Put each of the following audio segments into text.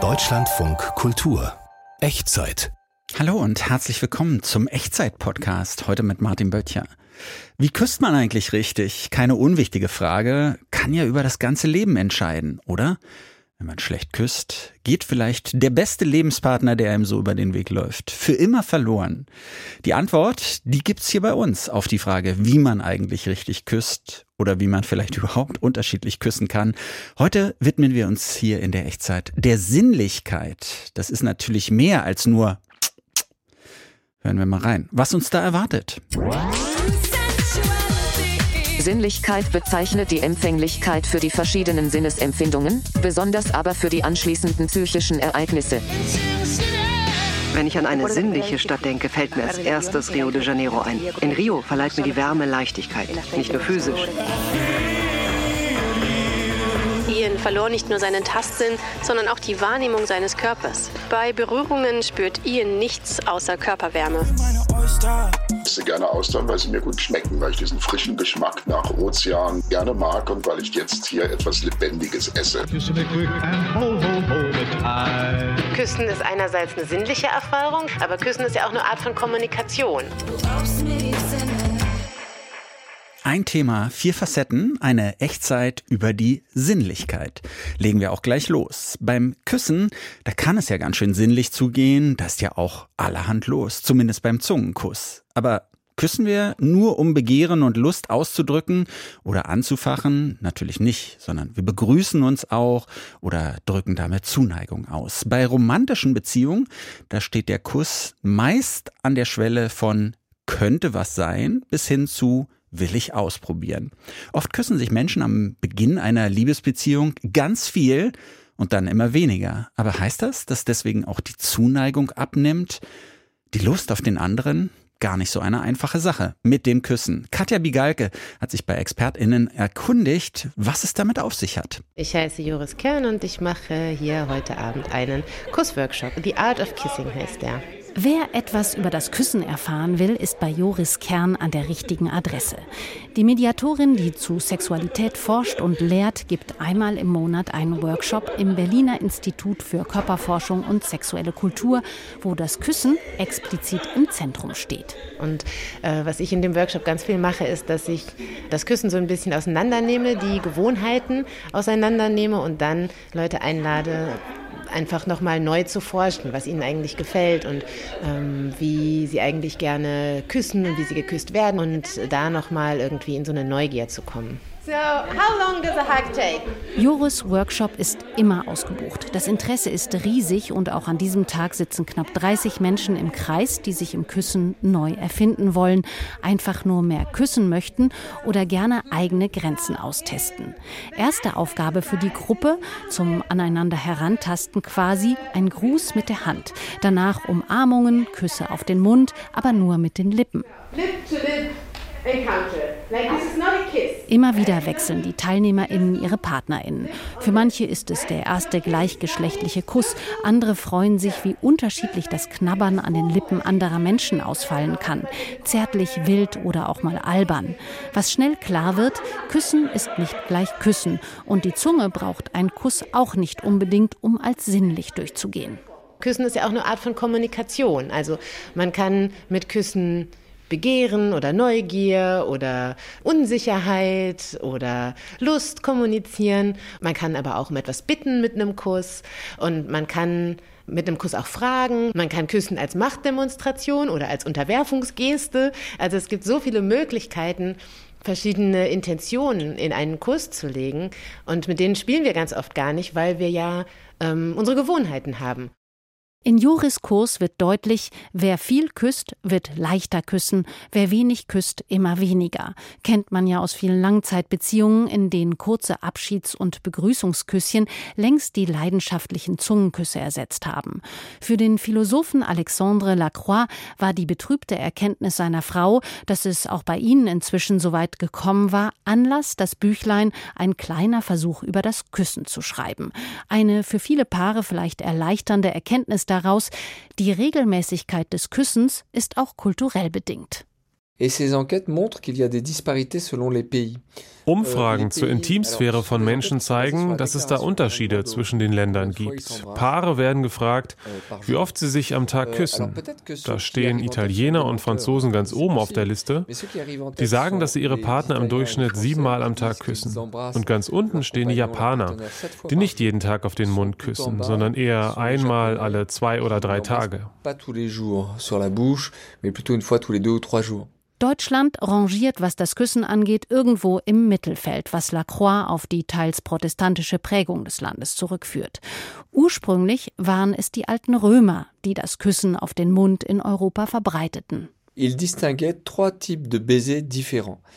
Deutschlandfunk Kultur Echtzeit. Hallo und herzlich willkommen zum Echtzeit-Podcast, heute mit Martin Böttcher. Wie küsst man eigentlich richtig? Keine unwichtige Frage, kann ja über das ganze Leben entscheiden, oder? Wenn man schlecht küsst, geht vielleicht der beste Lebenspartner, der einem so über den Weg läuft, für immer verloren. Die Antwort, die gibt's hier bei uns auf die Frage, wie man eigentlich richtig küsst oder wie man vielleicht überhaupt unterschiedlich küssen kann. Heute widmen wir uns hier in der Echtzeit der Sinnlichkeit. Das ist natürlich mehr als nur Hören wir mal rein, was uns da erwartet. Sinnlichkeit bezeichnet die Empfänglichkeit für die verschiedenen Sinnesempfindungen, besonders aber für die anschließenden psychischen Ereignisse. Wenn ich an eine sinnliche Stadt denke, fällt mir als erstes Rio de Janeiro ein. In Rio verleiht mir die Wärme Leichtigkeit, nicht nur physisch. Ian verlor nicht nur seinen Tastsinn, sondern auch die Wahrnehmung seines Körpers. Bei Berührungen spürt Ian nichts außer Körperwärme. Ich esse gerne Austern, weil sie mir gut schmecken, weil ich diesen frischen Geschmack nach Ozean gerne mag und weil ich jetzt hier etwas Lebendiges esse. Küssen ist einerseits eine sinnliche Erfahrung, aber Küssen ist ja auch eine Art von Kommunikation. Ein Thema, vier Facetten, eine Echtzeit über die Sinnlichkeit. Legen wir auch gleich los. Beim Küssen, da kann es ja ganz schön sinnlich zugehen, da ist ja auch allerhand los, zumindest beim Zungenkuss. Aber küssen wir nur, um Begehren und Lust auszudrücken oder anzufachen? Natürlich nicht, sondern wir begrüßen uns auch oder drücken damit Zuneigung aus. Bei romantischen Beziehungen, da steht der Kuss meist an der Schwelle von könnte was sein bis hin zu will ich ausprobieren. Oft küssen sich Menschen am Beginn einer Liebesbeziehung ganz viel und dann immer weniger. Aber heißt das, dass deswegen auch die Zuneigung abnimmt? Die Lust auf den anderen? Gar nicht so eine einfache Sache mit dem Küssen. Katja Bigalke hat sich bei ExpertInnen erkundigt, was es damit auf sich hat. Ich heiße Joris Kern und ich mache hier heute Abend einen Kussworkshop. The Art of Kissing heißt der. Wer etwas über das Küssen erfahren will, ist bei Joris Kern an der richtigen Adresse. Die Mediatorin, die zu Sexualität forscht und lehrt, gibt einmal im Monat einen Workshop im Berliner Institut für Körperforschung und sexuelle Kultur, wo das Küssen explizit im Zentrum steht. Und äh, was ich in dem Workshop ganz viel mache, ist, dass ich das Küssen so ein bisschen auseinandernehme, die Gewohnheiten auseinandernehme und dann Leute einlade, einfach nochmal neu zu forschen, was ihnen eigentlich gefällt und ähm, wie sie eigentlich gerne küssen und wie sie geküsst werden und da nochmal irgendwie in so eine Neugier zu kommen. So, how long does a hug take? Joris Workshop ist immer ausgebucht. Das Interesse ist riesig und auch an diesem Tag sitzen knapp 30 Menschen im Kreis, die sich im Küssen neu erfinden wollen, einfach nur mehr küssen möchten oder gerne eigene Grenzen austesten. Erste Aufgabe für die Gruppe, zum aneinander herantasten quasi, ein Gruß mit der Hand. Danach Umarmungen, Küsse auf den Mund, aber nur mit den Lippen. Lip to lip. Immer wieder wechseln die TeilnehmerInnen ihre PartnerInnen. Für manche ist es der erste gleichgeschlechtliche Kuss. Andere freuen sich, wie unterschiedlich das Knabbern an den Lippen anderer Menschen ausfallen kann. Zärtlich, wild oder auch mal albern. Was schnell klar wird, Küssen ist nicht gleich Küssen. Und die Zunge braucht einen Kuss auch nicht unbedingt, um als sinnlich durchzugehen. Küssen ist ja auch eine Art von Kommunikation. Also man kann mit Küssen Begehren oder Neugier oder Unsicherheit oder Lust kommunizieren. Man kann aber auch um etwas bitten mit einem Kuss und man kann mit einem Kuss auch fragen. Man kann küssen als Machtdemonstration oder als Unterwerfungsgeste. Also es gibt so viele Möglichkeiten, verschiedene Intentionen in einen Kuss zu legen. Und mit denen spielen wir ganz oft gar nicht, weil wir ja ähm, unsere Gewohnheiten haben. In Juris Kurs wird deutlich, wer viel küsst, wird leichter küssen, wer wenig küsst, immer weniger. Kennt man ja aus vielen Langzeitbeziehungen, in denen kurze Abschieds- und Begrüßungsküsschen längst die leidenschaftlichen Zungenküsse ersetzt haben. Für den Philosophen Alexandre Lacroix war die betrübte Erkenntnis seiner Frau, dass es auch bei ihnen inzwischen so weit gekommen war, Anlass, das Büchlein ein kleiner Versuch über das Küssen zu schreiben. Eine für viele Paare vielleicht erleichternde Erkenntnis daraus, die Regelmäßigkeit des Küssens ist auch kulturell bedingt. Et ces enquêtes montrent qu'il y a des disparités selon les pays. Umfragen zur Intimsphäre von Menschen zeigen, dass es da Unterschiede zwischen den Ländern gibt. Paare werden gefragt, wie oft sie sich am Tag küssen. Da stehen Italiener und Franzosen ganz oben auf der Liste. Die sagen, dass sie ihre Partner im Durchschnitt siebenmal am Tag küssen. Und ganz unten stehen die Japaner, die nicht jeden Tag auf den Mund küssen, sondern eher einmal alle zwei oder drei Tage. Deutschland rangiert, was das Küssen angeht, irgendwo im Mittelfeld, was Lacroix auf die teils protestantische Prägung des Landes zurückführt. Ursprünglich waren es die alten Römer, die das Küssen auf den Mund in Europa verbreiteten.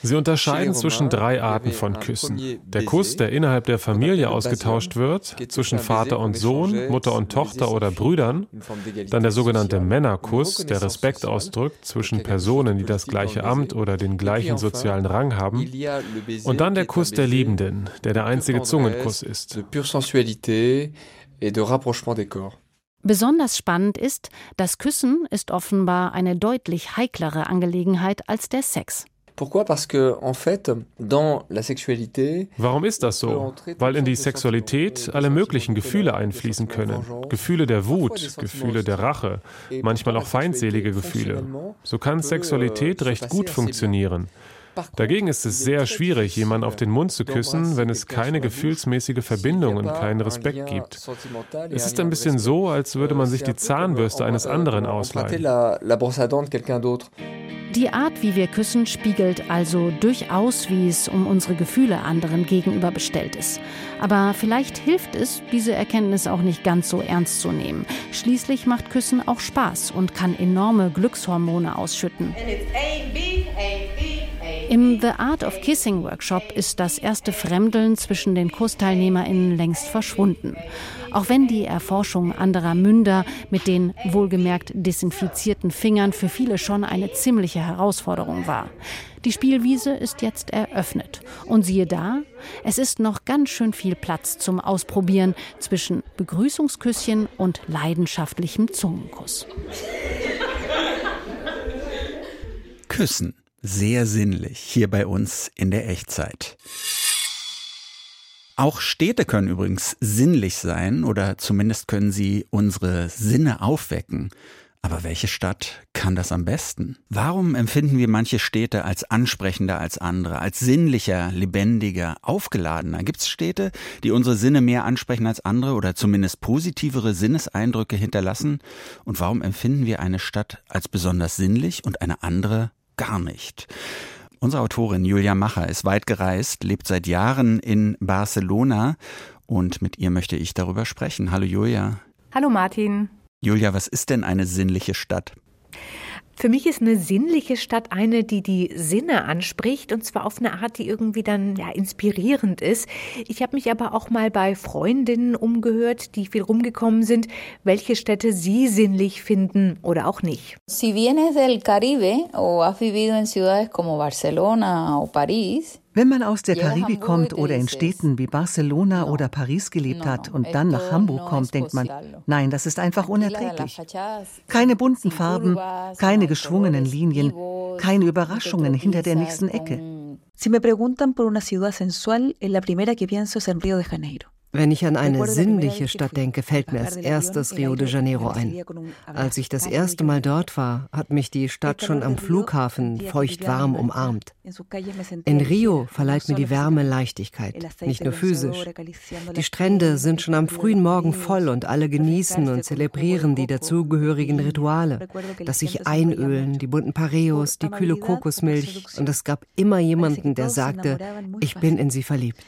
Sie unterscheiden zwischen drei Arten von Küssen. Der Kuss, der innerhalb der Familie ausgetauscht wird, zwischen Vater und Sohn, Mutter und Tochter oder Brüdern. Dann der sogenannte Männerkuss, der Respekt ausdrückt zwischen Personen, die das gleiche Amt oder den gleichen sozialen Rang haben. Und dann der Kuss der Liebenden, der der einzige Zungenkuss ist. Besonders spannend ist, das Küssen ist offenbar eine deutlich heiklere Angelegenheit als der Sex. Warum ist das so? Weil in die Sexualität alle möglichen Gefühle einfließen können. Gefühle der Wut, Gefühle der Rache, manchmal auch feindselige Gefühle. So kann Sexualität recht gut funktionieren. Dagegen ist es sehr schwierig, jemanden auf den Mund zu küssen, wenn es keine gefühlsmäßige Verbindung und keinen Respekt gibt. Es ist ein bisschen so, als würde man sich die Zahnbürste eines anderen ausleihen. Die Art, wie wir küssen, spiegelt also durchaus, wie es um unsere Gefühle anderen gegenüber bestellt ist. Aber vielleicht hilft es, diese Erkenntnis auch nicht ganz so ernst zu nehmen. Schließlich macht Küssen auch Spaß und kann enorme Glückshormone ausschütten. Im The Art of Kissing Workshop ist das erste Fremdeln zwischen den KussteilnehmerInnen längst verschwunden. Auch wenn die Erforschung anderer Münder mit den wohlgemerkt desinfizierten Fingern für viele schon eine ziemliche Herausforderung war. Die Spielwiese ist jetzt eröffnet. Und siehe da, es ist noch ganz schön viel Platz zum Ausprobieren zwischen Begrüßungsküsschen und leidenschaftlichem Zungenkuss. Küssen sehr sinnlich hier bei uns in der Echtzeit. Auch Städte können übrigens sinnlich sein oder zumindest können sie unsere Sinne aufwecken. Aber welche Stadt kann das am besten? Warum empfinden wir manche Städte als ansprechender als andere, als sinnlicher, lebendiger, aufgeladener? Gibt es Städte, die unsere Sinne mehr ansprechen als andere oder zumindest positivere Sinneseindrücke hinterlassen? Und warum empfinden wir eine Stadt als besonders sinnlich und eine andere gar nicht. Unsere Autorin Julia Macher ist weit gereist, lebt seit Jahren in Barcelona und mit ihr möchte ich darüber sprechen. Hallo Julia. Hallo Martin. Julia, was ist denn eine sinnliche Stadt? Für mich ist eine sinnliche Stadt eine, die die Sinne anspricht und zwar auf eine Art, die irgendwie dann ja inspirierend ist. Ich habe mich aber auch mal bei Freundinnen umgehört, die viel rumgekommen sind, welche Städte sie sinnlich finden oder auch nicht. Si vienes del Caribe o has vivido en ciudades como Barcelona o París, wenn man aus der Karibik kommt oder in Städten wie Barcelona oder Paris gelebt hat und dann nach Hamburg kommt, denkt man, nein, das ist einfach unerträglich. Keine bunten Farben, keine geschwungenen Linien, keine Überraschungen hinter der nächsten Ecke. Si me preguntan por una ciudad sensual, la primera que pienso es en Río de Janeiro. Wenn ich an eine sinnliche Stadt denke, fällt mir als erstes Rio de Janeiro ein. Als ich das erste Mal dort war, hat mich die Stadt schon am Flughafen feucht warm umarmt. In Rio verleiht mir die Wärme Leichtigkeit, nicht nur physisch. Die Strände sind schon am frühen Morgen voll und alle genießen und zelebrieren die dazugehörigen Rituale. Das sich einölen, die bunten Pareos, die kühle Kokosmilch und es gab immer jemanden, der sagte, ich bin in sie verliebt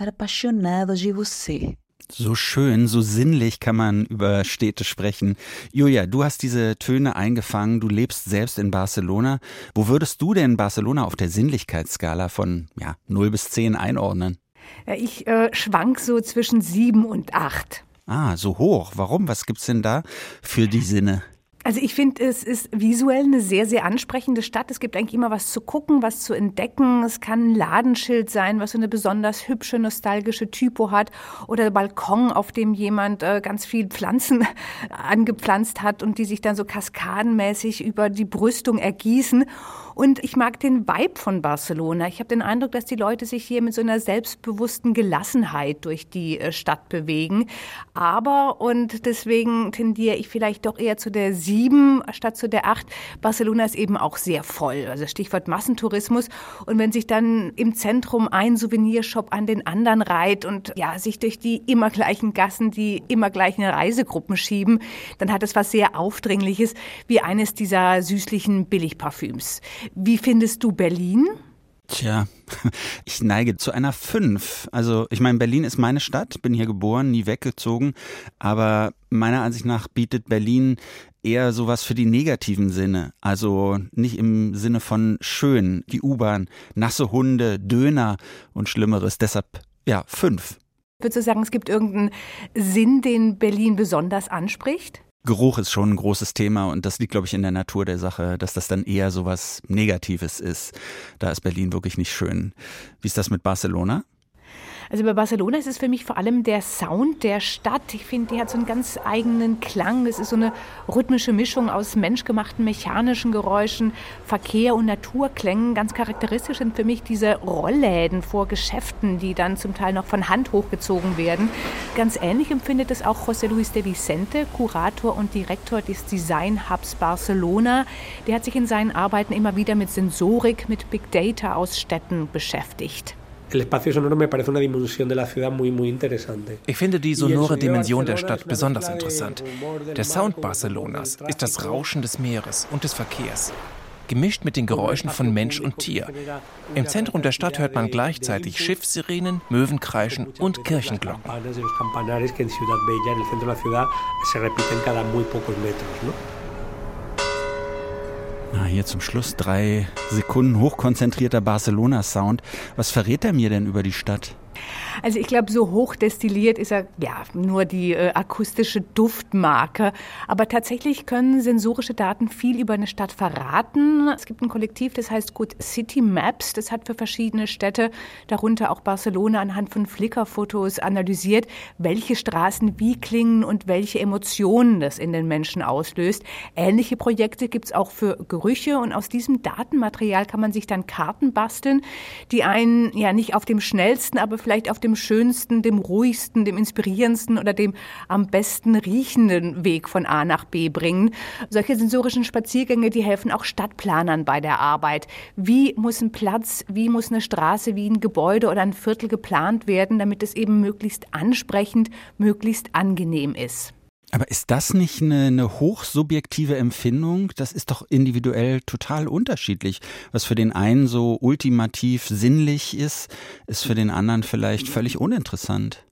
estar apaixonado de você. So schön, so sinnlich kann man über Städte sprechen. Julia, du hast diese Töne eingefangen, du lebst selbst in Barcelona. Wo würdest du denn Barcelona auf der Sinnlichkeitsskala von ja, 0 bis 10 einordnen? Ich äh, schwank so zwischen 7 und 8. Ah, so hoch. Warum? Was gibt's denn da für die Sinne? Also ich finde, es ist visuell eine sehr, sehr ansprechende Stadt. Es gibt eigentlich immer was zu gucken, was zu entdecken. Es kann ein Ladenschild sein, was so eine besonders hübsche, nostalgische Typo hat. Oder Balkon, auf dem jemand äh, ganz viel Pflanzen angepflanzt hat und die sich dann so kaskadenmäßig über die Brüstung ergießen. Und ich mag den Vibe von Barcelona. Ich habe den Eindruck, dass die Leute sich hier mit so einer selbstbewussten Gelassenheit durch die äh, Stadt bewegen. Aber, und deswegen tendiere ich vielleicht doch eher zu der sieben statt zu der acht. Barcelona ist eben auch sehr voll. Also Stichwort Massentourismus. Und wenn sich dann im Zentrum ein Souvenirshop an den anderen reiht und ja, sich durch die immer gleichen Gassen die immer gleichen Reisegruppen schieben, dann hat es was sehr Aufdringliches, wie eines dieser süßlichen Billigparfüms. Wie findest du Berlin? Tja, ich neige zu einer 5. Also ich meine, Berlin ist meine Stadt, bin hier geboren, nie weggezogen, aber meiner Ansicht nach bietet Berlin eher sowas für die negativen Sinne. Also nicht im Sinne von schön, die U-Bahn, nasse Hunde, Döner und Schlimmeres. Deshalb ja, 5. Würdest du sagen, es gibt irgendeinen Sinn, den Berlin besonders anspricht? Geruch ist schon ein großes Thema und das liegt, glaube ich, in der Natur der Sache, dass das dann eher so was Negatives ist. Da ist Berlin wirklich nicht schön. Wie ist das mit Barcelona? Also bei Barcelona ist es für mich vor allem der Sound der Stadt. Ich finde, die hat so einen ganz eigenen Klang. Es ist so eine rhythmische Mischung aus menschgemachten mechanischen Geräuschen, Verkehr und Naturklängen. Ganz charakteristisch sind für mich diese Rollläden vor Geschäften, die dann zum Teil noch von Hand hochgezogen werden. Ganz ähnlich empfindet es auch José Luis de Vicente, Kurator und Direktor des Design Hubs Barcelona. Der hat sich in seinen Arbeiten immer wieder mit Sensorik, mit Big Data aus Städten beschäftigt. Ich finde die sonore Dimension der Stadt besonders interessant. Der Sound Barcelonas ist das Rauschen des Meeres und des Verkehrs, gemischt mit den Geräuschen von Mensch und Tier. Im Zentrum der Stadt hört man gleichzeitig Schiffssirenen, Möwenkreischen und Kirchenglocken. Na, hier zum Schluss drei Sekunden hochkonzentrierter Barcelona-Sound. Was verrät er mir denn über die Stadt? Also ich glaube, so hoch destilliert ist er ja nur die äh, akustische Duftmarke. Aber tatsächlich können sensorische Daten viel über eine Stadt verraten. Es gibt ein Kollektiv, das heißt Good City Maps. Das hat für verschiedene Städte, darunter auch Barcelona, anhand von Flickr-Fotos analysiert, welche Straßen wie klingen und welche Emotionen das in den Menschen auslöst. Ähnliche Projekte gibt es auch für Gerüche und aus diesem Datenmaterial kann man sich dann Karten basteln, die einen ja nicht auf dem schnellsten, aber vielleicht vielleicht auf dem schönsten, dem ruhigsten, dem inspirierendsten oder dem am besten riechenden Weg von A nach B bringen. Solche sensorischen Spaziergänge, die helfen auch Stadtplanern bei der Arbeit. Wie muss ein Platz, wie muss eine Straße, wie ein Gebäude oder ein Viertel geplant werden, damit es eben möglichst ansprechend, möglichst angenehm ist? Aber ist das nicht eine, eine hochsubjektive Empfindung? Das ist doch individuell total unterschiedlich. Was für den einen so ultimativ sinnlich ist, ist für den anderen vielleicht völlig uninteressant.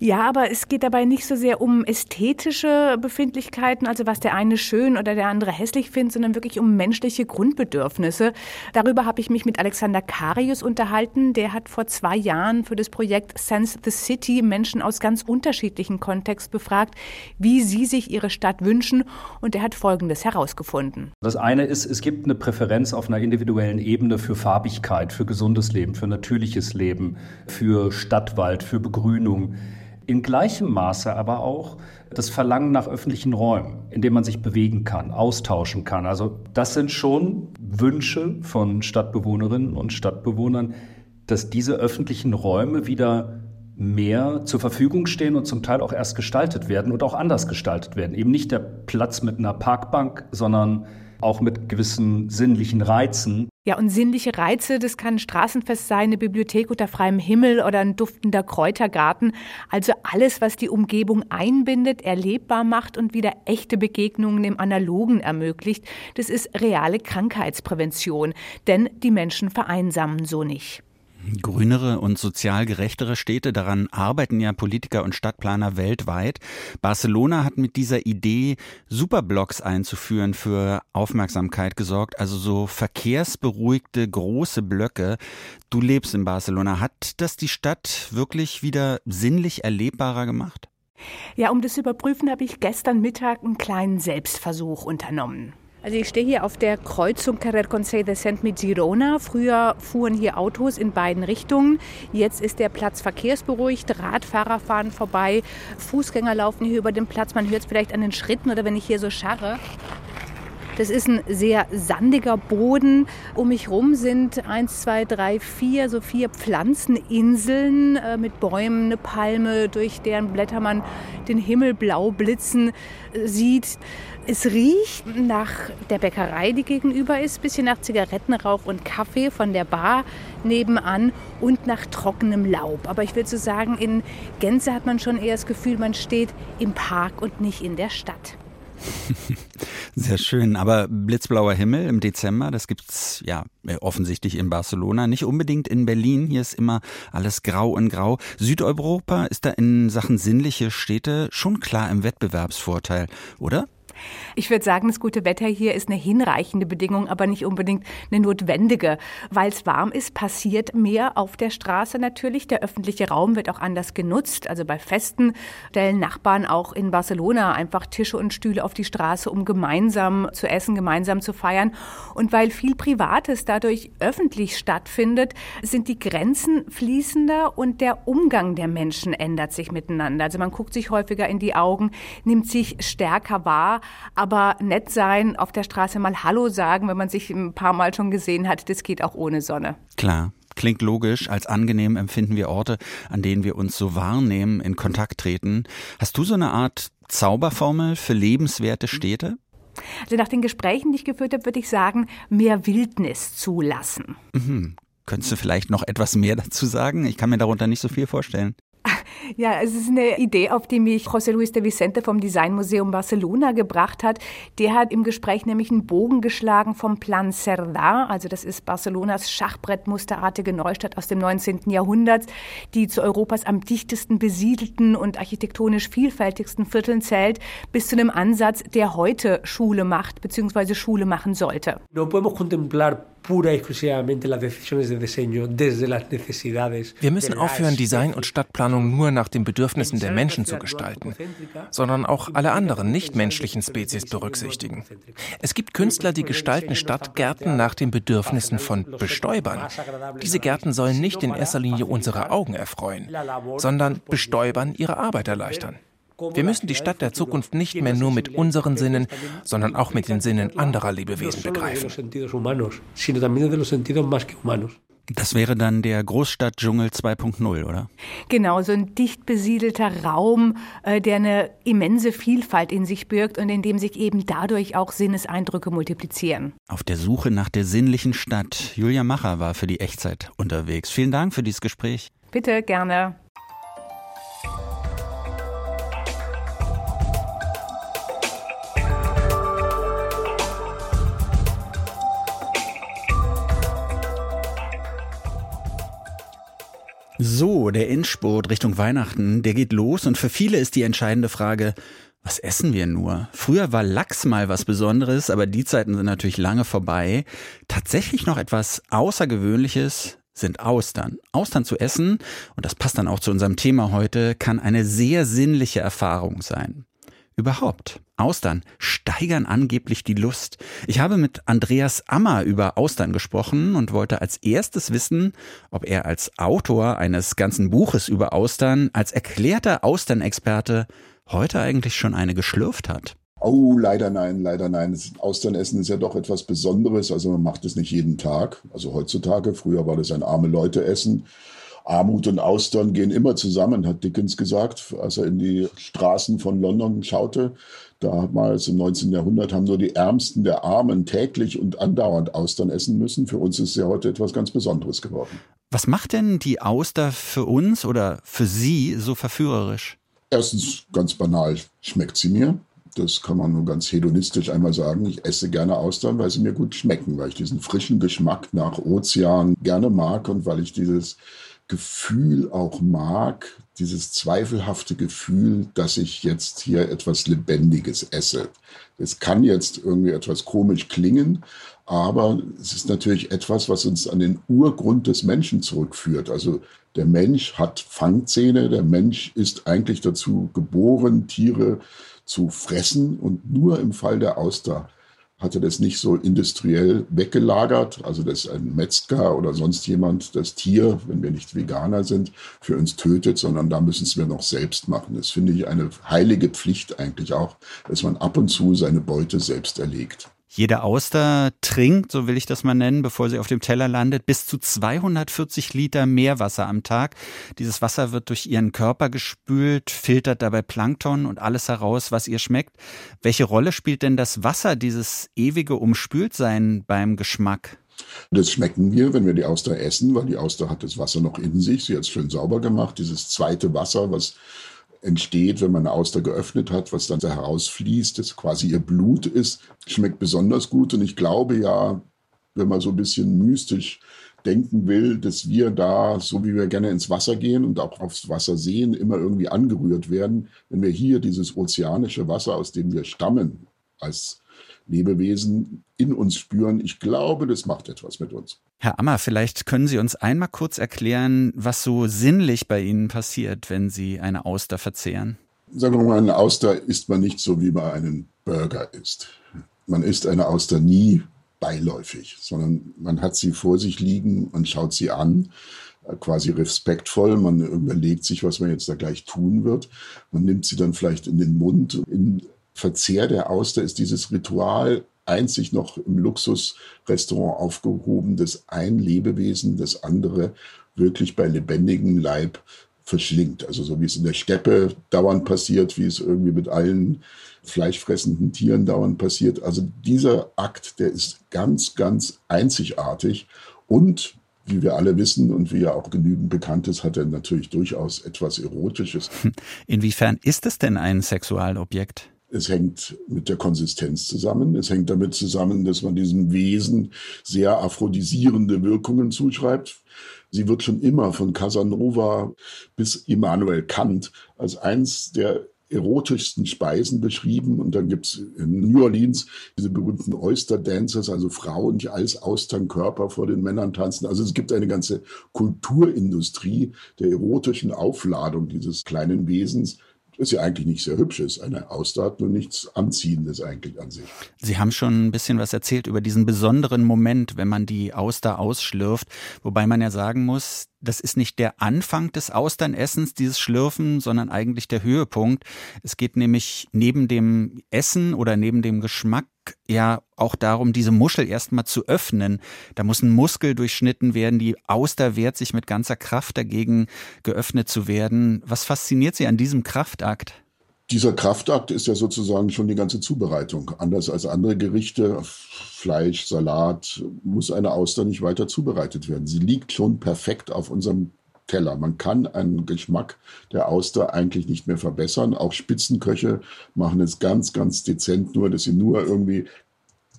Ja, aber es geht dabei nicht so sehr um ästhetische Befindlichkeiten, also was der eine schön oder der andere hässlich findet, sondern wirklich um menschliche Grundbedürfnisse. Darüber habe ich mich mit Alexander Karius unterhalten. Der hat vor zwei Jahren für das Projekt Sense the City Menschen aus ganz unterschiedlichen Kontexten befragt, wie sie sich ihre Stadt wünschen. Und er hat Folgendes herausgefunden. Das eine ist, es gibt eine Präferenz auf einer individuellen Ebene für Farbigkeit, für gesundes Leben, für natürliches Leben, für Stadtwald, für Begrünung. In gleichem Maße aber auch das Verlangen nach öffentlichen Räumen, in denen man sich bewegen kann, austauschen kann. Also das sind schon Wünsche von Stadtbewohnerinnen und Stadtbewohnern, dass diese öffentlichen Räume wieder mehr zur Verfügung stehen und zum Teil auch erst gestaltet werden und auch anders gestaltet werden. Eben nicht der Platz mit einer Parkbank, sondern auch mit gewissen sinnlichen Reizen. Ja, und sinnliche Reize, das kann ein Straßenfest sein, eine Bibliothek unter freiem Himmel oder ein duftender Kräutergarten. Also alles, was die Umgebung einbindet, erlebbar macht und wieder echte Begegnungen im Analogen ermöglicht, das ist reale Krankheitsprävention. Denn die Menschen vereinsamen so nicht. Grünere und sozial gerechtere Städte, daran arbeiten ja Politiker und Stadtplaner weltweit. Barcelona hat mit dieser Idee, Superblocks einzuführen, für Aufmerksamkeit gesorgt, also so verkehrsberuhigte große Blöcke. Du lebst in Barcelona. Hat das die Stadt wirklich wieder sinnlich erlebbarer gemacht? Ja, um das zu überprüfen, habe ich gestern Mittag einen kleinen Selbstversuch unternommen. Also ich stehe hier auf der Kreuzung Carrer Conseil de Saint mit Girona. Früher fuhren hier Autos in beiden Richtungen. Jetzt ist der Platz verkehrsberuhigt. Radfahrer fahren vorbei. Fußgänger laufen hier über den Platz. Man hört es vielleicht an den Schritten oder wenn ich hier so scharre. Das ist ein sehr sandiger Boden. Um mich herum sind eins, zwei, drei, vier, so vier Pflanzeninseln äh, mit Bäumen, eine Palme, durch deren Blätter man den Himmel blau blitzen sieht. Es riecht nach der Bäckerei, die gegenüber ist, bisschen nach Zigarettenrauch und Kaffee von der Bar nebenan und nach trockenem Laub. Aber ich will so sagen, in Gänze hat man schon eher das Gefühl, man steht im Park und nicht in der Stadt. Sehr schön. Aber blitzblauer Himmel im Dezember, das gibt's ja offensichtlich in Barcelona, nicht unbedingt in Berlin. Hier ist immer alles grau und grau. Südeuropa ist da in Sachen sinnliche Städte schon klar im Wettbewerbsvorteil, oder? Ich würde sagen, das gute Wetter hier ist eine hinreichende Bedingung, aber nicht unbedingt eine notwendige. Weil es warm ist, passiert mehr auf der Straße natürlich. Der öffentliche Raum wird auch anders genutzt. Also bei Festen stellen Nachbarn auch in Barcelona einfach Tische und Stühle auf die Straße, um gemeinsam zu essen, gemeinsam zu feiern. Und weil viel Privates dadurch öffentlich stattfindet, sind die Grenzen fließender und der Umgang der Menschen ändert sich miteinander. Also man guckt sich häufiger in die Augen, nimmt sich stärker wahr, aber nett sein, auf der Straße mal Hallo sagen, wenn man sich ein paar Mal schon gesehen hat, das geht auch ohne Sonne. Klar. Klingt logisch, als angenehm empfinden wir Orte, an denen wir uns so wahrnehmen, in Kontakt treten. Hast du so eine Art Zauberformel für lebenswerte Städte? Also nach den Gesprächen, die ich geführt habe, würde ich sagen, mehr Wildnis zulassen. Mhm. Könntest du vielleicht noch etwas mehr dazu sagen? Ich kann mir darunter nicht so viel vorstellen. Ja, es ist eine Idee, auf die mich José Luis de Vicente vom Designmuseum Barcelona gebracht hat. Der hat im Gespräch nämlich einen Bogen geschlagen vom Plan Cerdà, also das ist Barcelonas Schachbrettmusterartige Neustadt aus dem 19. Jahrhundert, die zu Europas am dichtesten besiedelten und architektonisch vielfältigsten Vierteln zählt, bis zu einem Ansatz, der heute Schule macht bzw. Schule machen sollte. No podemos contemplar pura y exclusivamente las decisiones de diseño desde las necesidades. Wir müssen aufhören, Design und Stadtplanung nur nach den Bedürfnissen der Menschen zu gestalten, sondern auch alle anderen nichtmenschlichen Spezies berücksichtigen. Es gibt Künstler, die gestalten Stadtgärten nach den Bedürfnissen von Bestäubern. Diese Gärten sollen nicht in erster Linie unsere Augen erfreuen, sondern Bestäubern ihre Arbeit erleichtern. Wir müssen die Stadt der Zukunft nicht mehr nur mit unseren Sinnen, sondern auch mit den Sinnen anderer Lebewesen begreifen. Das wäre dann der Großstadtdschungel 2.0, oder? Genau, so ein dicht besiedelter Raum, äh, der eine immense Vielfalt in sich birgt und in dem sich eben dadurch auch Sinneseindrücke multiplizieren. Auf der Suche nach der sinnlichen Stadt. Julia Macher war für die Echtzeit unterwegs. Vielen Dank für dieses Gespräch. Bitte, gerne. So, der Endspurt Richtung Weihnachten, der geht los und für viele ist die entscheidende Frage, was essen wir nur? Früher war Lachs mal was Besonderes, aber die Zeiten sind natürlich lange vorbei. Tatsächlich noch etwas Außergewöhnliches sind Austern. Austern zu essen, und das passt dann auch zu unserem Thema heute, kann eine sehr sinnliche Erfahrung sein. Überhaupt. Austern steigern angeblich die Lust. Ich habe mit Andreas Ammer über Austern gesprochen und wollte als erstes wissen, ob er als Autor eines ganzen Buches über Austern, als erklärter Austernexperte heute eigentlich schon eine geschlürft hat. Oh, leider nein, leider nein. Austernessen ist ja doch etwas Besonderes. Also man macht es nicht jeden Tag. Also heutzutage, früher war das ein arme Leute Essen. Armut und Austern gehen immer zusammen, hat Dickens gesagt, als er in die Straßen von London schaute. Damals im 19. Jahrhundert haben nur die Ärmsten der Armen täglich und andauernd Austern essen müssen. Für uns ist es ja heute etwas ganz Besonderes geworden. Was macht denn die Auster für uns oder für Sie so verführerisch? Erstens, ganz banal, schmeckt sie mir. Das kann man nur ganz hedonistisch einmal sagen. Ich esse gerne Austern, weil sie mir gut schmecken, weil ich diesen frischen Geschmack nach Ozean gerne mag und weil ich dieses Gefühl auch mag, dieses zweifelhafte Gefühl, dass ich jetzt hier etwas Lebendiges esse. Es kann jetzt irgendwie etwas komisch klingen, aber es ist natürlich etwas, was uns an den Urgrund des Menschen zurückführt. Also der Mensch hat Fangzähne, der Mensch ist eigentlich dazu geboren, Tiere zu fressen und nur im Fall der Auster hatte das nicht so industriell weggelagert, also dass ein Metzger oder sonst jemand das Tier, wenn wir nicht Veganer sind, für uns tötet, sondern da müssen es wir noch selbst machen. Das finde ich eine heilige Pflicht eigentlich auch, dass man ab und zu seine Beute selbst erlegt. Jede Auster trinkt, so will ich das mal nennen, bevor sie auf dem Teller landet, bis zu 240 Liter Meerwasser am Tag. Dieses Wasser wird durch ihren Körper gespült, filtert dabei Plankton und alles heraus, was ihr schmeckt. Welche Rolle spielt denn das Wasser, dieses ewige Umspültsein beim Geschmack? Das schmecken wir, wenn wir die Auster essen, weil die Auster hat das Wasser noch in sich. Sie hat es schön sauber gemacht. Dieses zweite Wasser, was entsteht, wenn man eine Auster geöffnet hat, was dann herausfließt, das quasi ihr Blut ist, schmeckt besonders gut. Und ich glaube ja, wenn man so ein bisschen mystisch denken will, dass wir da, so wie wir gerne ins Wasser gehen und auch aufs Wasser sehen, immer irgendwie angerührt werden, wenn wir hier dieses ozeanische Wasser, aus dem wir stammen, als Lebewesen in uns spüren. Ich glaube, das macht etwas mit uns. Herr Ammer, vielleicht können Sie uns einmal kurz erklären, was so sinnlich bei Ihnen passiert, wenn Sie eine Auster verzehren. Sagen wir mal, eine Auster isst man nicht so, wie man einen Burger isst. Man isst eine Auster nie beiläufig, sondern man hat sie vor sich liegen, man schaut sie an, quasi respektvoll, man überlegt sich, was man jetzt da gleich tun wird. Man nimmt sie dann vielleicht in den Mund. In Verzehr der Auster ist dieses Ritual einzig noch im Luxusrestaurant aufgehoben, dass ein Lebewesen das andere wirklich bei lebendigem Leib verschlingt. Also so wie es in der Steppe dauernd passiert, wie es irgendwie mit allen fleischfressenden Tieren dauernd passiert. Also dieser Akt, der ist ganz, ganz einzigartig und wie wir alle wissen und wie ja auch genügend bekannt ist, hat er natürlich durchaus etwas Erotisches. Inwiefern ist es denn ein Sexualobjekt? Es hängt mit der Konsistenz zusammen. Es hängt damit zusammen, dass man diesem Wesen sehr aphrodisierende Wirkungen zuschreibt. Sie wird schon immer von Casanova bis Immanuel Kant als eins der erotischsten Speisen beschrieben. Und dann gibt's in New Orleans diese berühmten Oyster Dancers, also Frauen, die als Austernkörper vor den Männern tanzen. Also es gibt eine ganze Kulturindustrie der erotischen Aufladung dieses kleinen Wesens das ja eigentlich nicht sehr hübsch ist. Eine Auster nur nichts Anziehendes eigentlich an sich. Sie haben schon ein bisschen was erzählt über diesen besonderen Moment, wenn man die Auster ausschlürft, wobei man ja sagen muss, das ist nicht der Anfang des Austernessens, dieses Schlürfen, sondern eigentlich der Höhepunkt. Es geht nämlich neben dem Essen oder neben dem Geschmack ja auch darum, diese Muschel erstmal zu öffnen. Da muss ein Muskel durchschnitten werden. Die Auster wehrt sich mit ganzer Kraft dagegen, geöffnet zu werden. Was fasziniert Sie an diesem Kraftakt? Dieser Kraftakt ist ja sozusagen schon die ganze Zubereitung. Anders als andere Gerichte, Fleisch, Salat, muss eine Auster nicht weiter zubereitet werden. Sie liegt schon perfekt auf unserem Teller. Man kann einen Geschmack der Auster eigentlich nicht mehr verbessern. Auch Spitzenköche machen es ganz, ganz dezent nur, dass sie nur irgendwie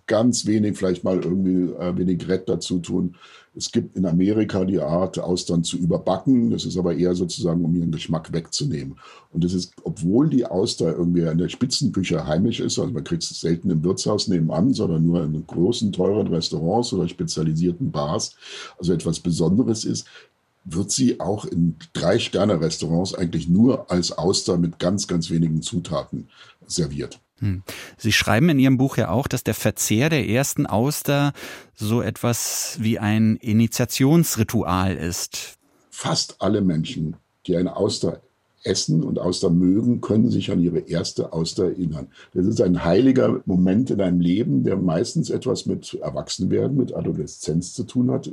ganz wenig, vielleicht mal irgendwie äh, Vinaigrette dazu tun. Es gibt in Amerika die Art, Austern zu überbacken. Das ist aber eher sozusagen, um ihren Geschmack wegzunehmen. Und das ist, obwohl die Auster irgendwie in der Spitzenküche heimisch ist, also man kriegt es selten im Wirtshaus nebenan, sondern nur in großen, teuren Restaurants oder spezialisierten Bars, also etwas Besonderes ist, wird sie auch in Drei-Sterne-Restaurants eigentlich nur als Auster mit ganz, ganz wenigen Zutaten serviert. Hm. Sie schreiben in Ihrem Buch ja auch, dass der Verzehr der ersten Auster so etwas wie ein Initiationsritual ist. Fast alle Menschen, die eine Auster essen und Auster mögen, können sich an ihre erste Auster erinnern. Das ist ein heiliger Moment in einem Leben, der meistens etwas mit Erwachsenwerden, mit Adoleszenz zu tun hat.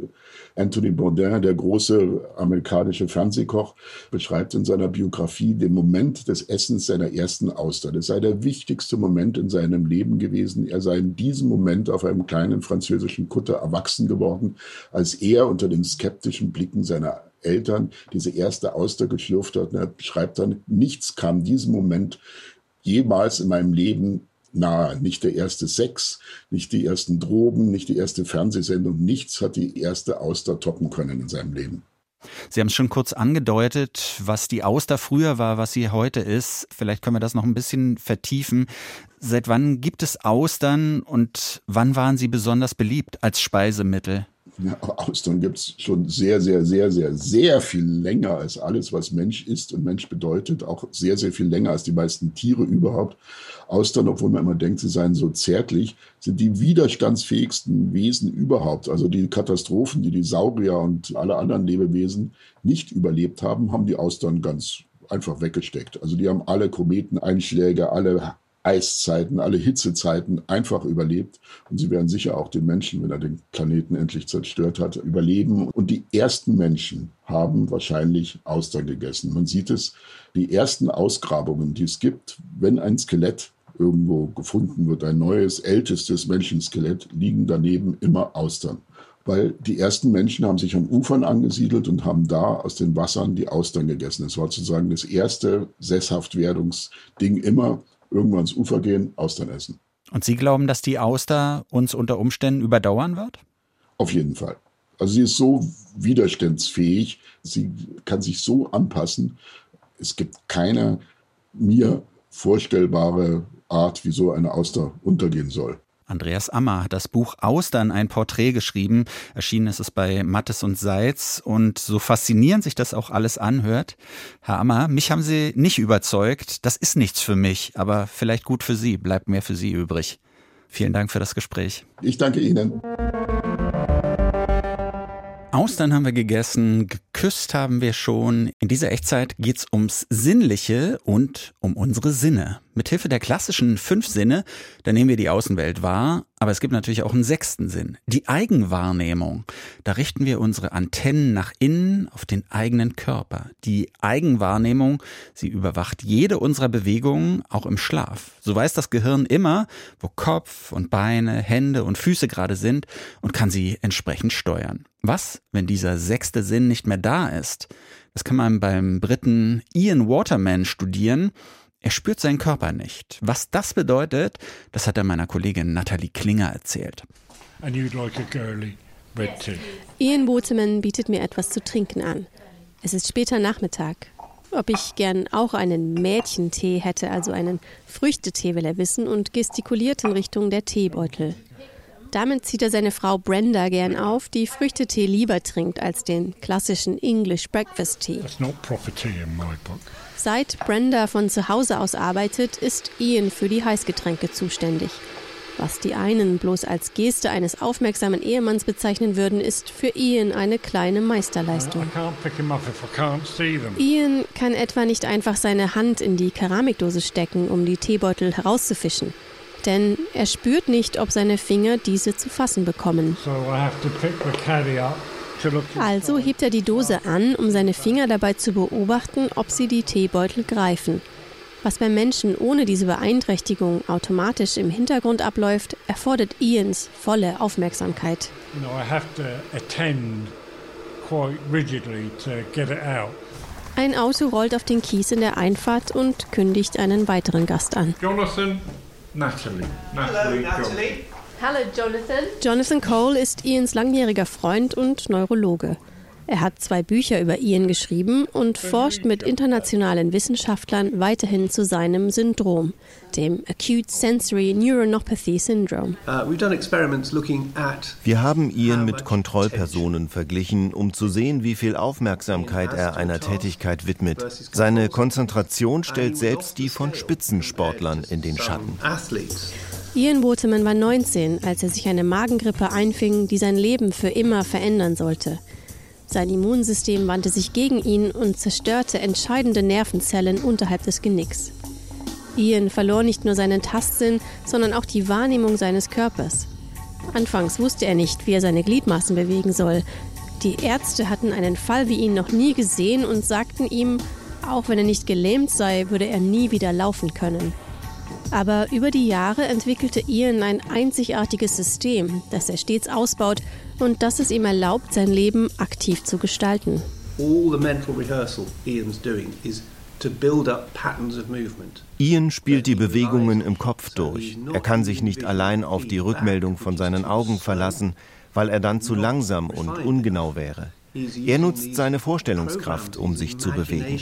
Anthony Bourdain, der große amerikanische Fernsehkoch, beschreibt in seiner Biografie den Moment des Essens seiner ersten Auster. Das sei der wichtigste Moment in seinem Leben gewesen. Er sei in diesem Moment auf einem kleinen französischen Kutter erwachsen geworden, als er unter den skeptischen Blicken seiner Eltern diese erste Auster geschlürft hat. Und er schreibt dann, nichts kam diesem Moment jemals in meinem Leben nahe. Nicht der erste Sex, nicht die ersten Drogen, nicht die erste Fernsehsendung. Nichts hat die erste Auster toppen können in seinem Leben. Sie haben es schon kurz angedeutet, was die Auster früher war, was sie heute ist. Vielleicht können wir das noch ein bisschen vertiefen. Seit wann gibt es Austern und wann waren sie besonders beliebt als Speisemittel? Austern gibt es schon sehr, sehr, sehr, sehr, sehr viel länger als alles, was Mensch ist und Mensch bedeutet. Auch sehr, sehr viel länger als die meisten Tiere überhaupt. Austern, obwohl man immer denkt, sie seien so zärtlich, sind die widerstandsfähigsten Wesen überhaupt. Also die Katastrophen, die die Saurier und alle anderen Lebewesen nicht überlebt haben, haben die Austern ganz einfach weggesteckt. Also die haben alle Kometeneinschläge, alle Eiszeiten, alle Hitzezeiten einfach überlebt. Und sie werden sicher auch den Menschen, wenn er den Planeten endlich zerstört hat, überleben. Und die ersten Menschen haben wahrscheinlich Austern gegessen. Man sieht es, die ersten Ausgrabungen, die es gibt, wenn ein Skelett irgendwo gefunden wird, ein neues, ältestes Menschenskelett, liegen daneben immer Austern weil die ersten Menschen haben sich an Ufern angesiedelt und haben da aus den Wassern die Austern gegessen. Das war sozusagen das erste Sesshaftwerdungsding immer, irgendwann ans Ufer gehen, Austern essen. Und Sie glauben, dass die Auster uns unter Umständen überdauern wird? Auf jeden Fall. Also sie ist so widerstandsfähig, sie kann sich so anpassen. Es gibt keine mir vorstellbare Art, wie so eine Auster untergehen soll. Andreas Ammer hat das Buch Austern ein Porträt geschrieben. Erschienen ist es bei Mattes und Seitz. Und so faszinierend sich das auch alles anhört, Herr Ammer, mich haben Sie nicht überzeugt. Das ist nichts für mich, aber vielleicht gut für Sie. Bleibt mehr für Sie übrig. Vielen Dank für das Gespräch. Ich danke Ihnen. Austern haben wir gegessen, geküsst haben wir schon. In dieser Echtzeit geht's ums Sinnliche und um unsere Sinne. Mithilfe der klassischen fünf Sinne, da nehmen wir die Außenwelt wahr, aber es gibt natürlich auch einen sechsten Sinn, die Eigenwahrnehmung. Da richten wir unsere Antennen nach innen auf den eigenen Körper. Die Eigenwahrnehmung, sie überwacht jede unserer Bewegungen, auch im Schlaf. So weiß das Gehirn immer, wo Kopf und Beine, Hände und Füße gerade sind und kann sie entsprechend steuern. Was, wenn dieser sechste Sinn nicht mehr da ist? Das kann man beim Briten Ian Waterman studieren. Er spürt seinen Körper nicht. Was das bedeutet, das hat er meiner Kollegin Natalie Klinger erzählt. Ian Waterman bietet mir etwas zu trinken an. Es ist später Nachmittag. Ob ich gern auch einen Mädchentee hätte, also einen Früchtetee, will er wissen und gestikuliert in Richtung der Teebeutel. Damit zieht er seine Frau Brenda gern auf, die Früchtetee lieber trinkt als den klassischen English Breakfast Tea. Seit Brenda von zu Hause aus arbeitet, ist Ian für die Heißgetränke zuständig. Was die einen bloß als Geste eines aufmerksamen Ehemanns bezeichnen würden, ist für Ian eine kleine Meisterleistung. Ian kann etwa nicht einfach seine Hand in die Keramikdose stecken, um die Teebeutel herauszufischen. Denn er spürt nicht, ob seine Finger diese zu fassen bekommen. So also hebt er die Dose an, um seine Finger dabei zu beobachten, ob sie die Teebeutel greifen. Was beim Menschen ohne diese Beeinträchtigung automatisch im Hintergrund abläuft, erfordert Ians volle Aufmerksamkeit. Ein Auto rollt auf den Kies in der Einfahrt und kündigt einen weiteren Gast an. Jonathan, Natalie. Natalie, Hello, Natalie. Hallo Jonathan. Jonathan Cole ist Ians langjähriger Freund und Neurologe. Er hat zwei Bücher über Ian geschrieben und forscht mit internationalen Wissenschaftlern weiterhin zu seinem Syndrom, dem Acute Sensory Neuronopathy Syndrome. Uh, Wir haben Ian mit Kontrollpersonen verglichen, um zu sehen, wie viel Aufmerksamkeit er einer Tätigkeit widmet. Seine Konzentration stellt selbst die von Spitzensportlern in den Schatten. Ian Waterman war 19, als er sich eine Magengrippe einfing, die sein Leben für immer verändern sollte. Sein Immunsystem wandte sich gegen ihn und zerstörte entscheidende Nervenzellen unterhalb des Genicks. Ian verlor nicht nur seinen Tastsinn, sondern auch die Wahrnehmung seines Körpers. Anfangs wusste er nicht, wie er seine Gliedmaßen bewegen soll. Die Ärzte hatten einen Fall wie ihn noch nie gesehen und sagten ihm, auch wenn er nicht gelähmt sei, würde er nie wieder laufen können. Aber über die Jahre entwickelte Ian ein einzigartiges System, das er stets ausbaut und das es ihm erlaubt, sein Leben aktiv zu gestalten. Ian spielt die Bewegungen im Kopf durch. Er kann sich nicht allein auf die Rückmeldung von seinen Augen verlassen, weil er dann zu langsam und ungenau wäre. Er nutzt seine Vorstellungskraft, um sich zu bewegen.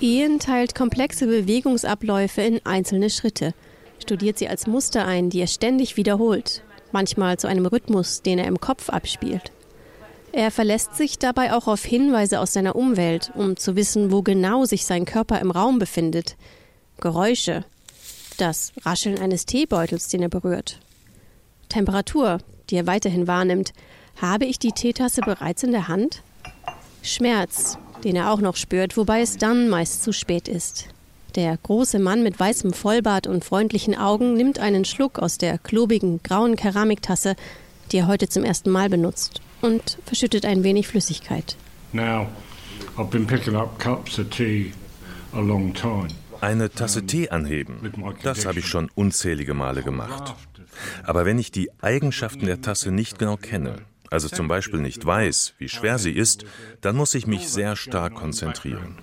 Ian teilt komplexe Bewegungsabläufe in einzelne Schritte, studiert sie als Muster ein, die er ständig wiederholt, manchmal zu einem Rhythmus, den er im Kopf abspielt. Er verlässt sich dabei auch auf Hinweise aus seiner Umwelt, um zu wissen, wo genau sich sein Körper im Raum befindet. Geräusche, das Rascheln eines Teebeutels, den er berührt. Temperatur, die er weiterhin wahrnimmt, habe ich die Teetasse bereits in der Hand? Schmerz, den er auch noch spürt, wobei es dann meist zu spät ist. Der große Mann mit weißem Vollbart und freundlichen Augen nimmt einen Schluck aus der klobigen, grauen Keramiktasse, die er heute zum ersten Mal benutzt, und verschüttet ein wenig Flüssigkeit. Now, I've been picking up cups of tea a long time. Eine Tasse Tee anheben, das habe ich schon unzählige Male gemacht. Aber wenn ich die Eigenschaften der Tasse nicht genau kenne, also zum Beispiel nicht weiß, wie schwer sie ist, dann muss ich mich sehr stark konzentrieren.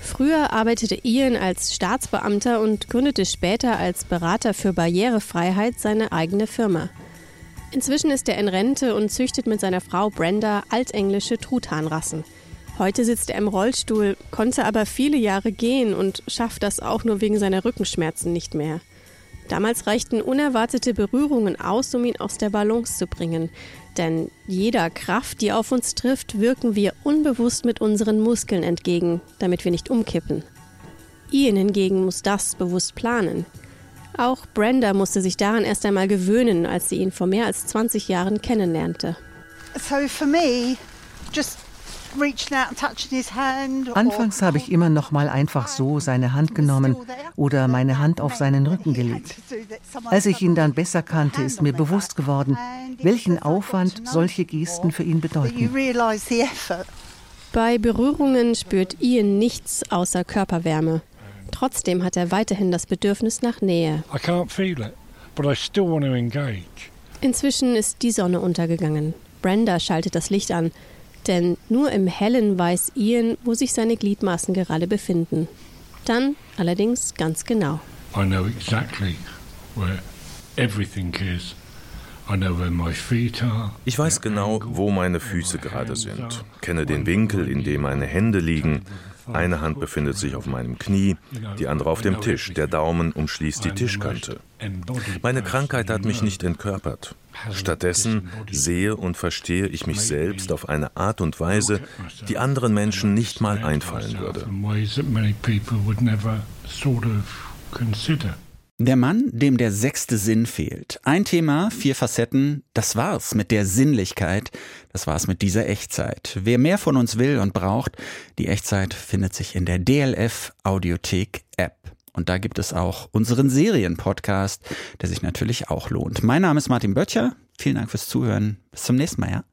Früher arbeitete Ian als Staatsbeamter und gründete später als Berater für Barrierefreiheit seine eigene Firma. Inzwischen ist er in Rente und züchtet mit seiner Frau Brenda altenglische Truthahnrassen. Heute sitzt er im Rollstuhl, konnte aber viele Jahre gehen und schafft das auch nur wegen seiner Rückenschmerzen nicht mehr. Damals reichten unerwartete Berührungen aus, um ihn aus der Balance zu bringen. Denn jeder Kraft, die auf uns trifft, wirken wir unbewusst mit unseren Muskeln entgegen, damit wir nicht umkippen. Ian hingegen muss das bewusst planen. Auch Brenda musste sich daran erst einmal gewöhnen, als sie ihn vor mehr als 20 Jahren kennenlernte. So for me, just Anfangs habe ich immer noch mal einfach so seine Hand genommen oder meine Hand auf seinen Rücken gelegt. Als ich ihn dann besser kannte, ist mir bewusst geworden, welchen Aufwand solche Gesten für ihn bedeuten. Bei Berührungen spürt Ian nichts außer Körperwärme. Trotzdem hat er weiterhin das Bedürfnis nach Nähe. Inzwischen ist die Sonne untergegangen. Brenda schaltet das Licht an denn nur im Hellen weiß Ian, wo sich seine Gliedmaßen gerade befinden. Dann allerdings ganz genau. I know exactly where everything is. Ich weiß genau, wo meine Füße gerade sind, kenne den Winkel, in dem meine Hände liegen. Eine Hand befindet sich auf meinem Knie, die andere auf dem Tisch. Der Daumen umschließt die Tischkante. Meine Krankheit hat mich nicht entkörpert. Stattdessen sehe und verstehe ich mich selbst auf eine Art und Weise, die anderen Menschen nicht mal einfallen würde. Der Mann, dem der sechste Sinn fehlt. Ein Thema, vier Facetten, das war's mit der Sinnlichkeit, das war's mit dieser Echtzeit. Wer mehr von uns will und braucht, die Echtzeit findet sich in der DLF Audiothek App. Und da gibt es auch unseren Serienpodcast, der sich natürlich auch lohnt. Mein Name ist Martin Böttcher. Vielen Dank fürs Zuhören. Bis zum nächsten Mal, ja?